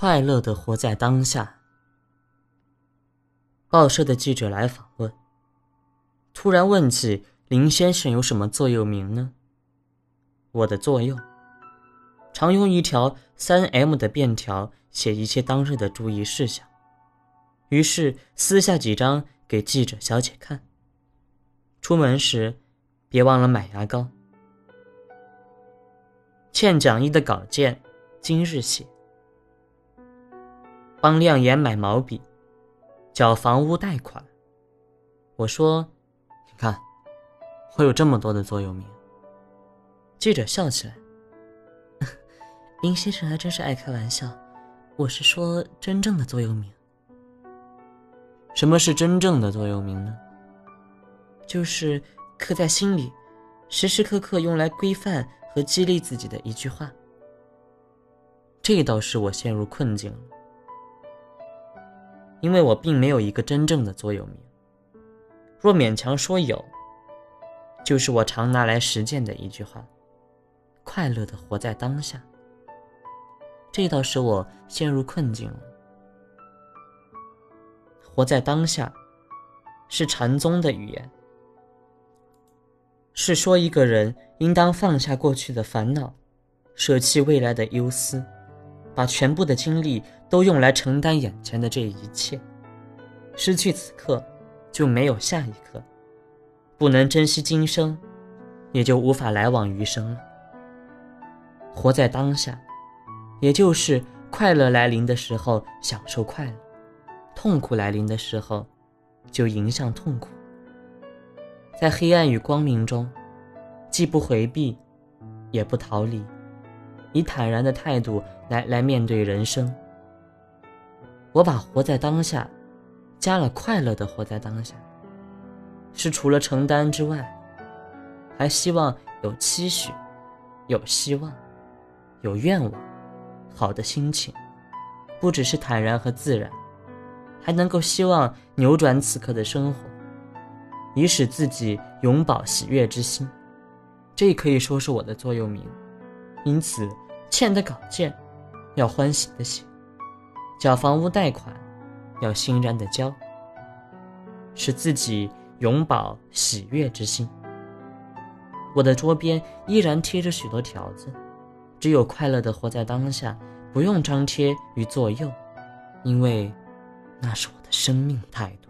快乐的活在当下。报社的记者来访问，突然问起林先生有什么座右铭呢？我的座右，常用一条三 M 的便条写一切当日的注意事项。于是撕下几张给记者小姐看。出门时，别忘了买牙膏。欠讲义的稿件，今日写。帮亮言买毛笔，缴房屋贷款。我说：“你看，会有这么多的座右铭。”记者笑起来：“ 林先生还真是爱开玩笑。我是说真正的座右铭。什么是真正的座右铭呢？就是刻在心里，时时刻刻用来规范和激励自己的一句话。这倒是我陷入困境了。”因为我并没有一个真正的座右铭，若勉强说有，就是我常拿来实践的一句话：“快乐的活在当下。”这倒使我陷入困境了。活在当下，是禅宗的语言，是说一个人应当放下过去的烦恼，舍弃未来的忧思。把全部的精力都用来承担眼前的这一切，失去此刻，就没有下一刻；不能珍惜今生，也就无法来往余生了。活在当下，也就是快乐来临的时候享受快乐，痛苦来临的时候就迎向痛苦。在黑暗与光明中，既不回避，也不逃离。以坦然的态度来来面对人生。我把活在当下，加了快乐的活在当下，是除了承担之外，还希望有期许，有希望，有愿望，好的心情，不只是坦然和自然，还能够希望扭转此刻的生活，以使自己永葆喜悦之心。这可以说是我的座右铭。因此，欠的稿件要欢喜的写，缴房屋贷款要欣然的交，使自己永葆喜悦之心。我的桌边依然贴着许多条子，只有快乐的活在当下，不用张贴与左右，因为那是我的生命态度。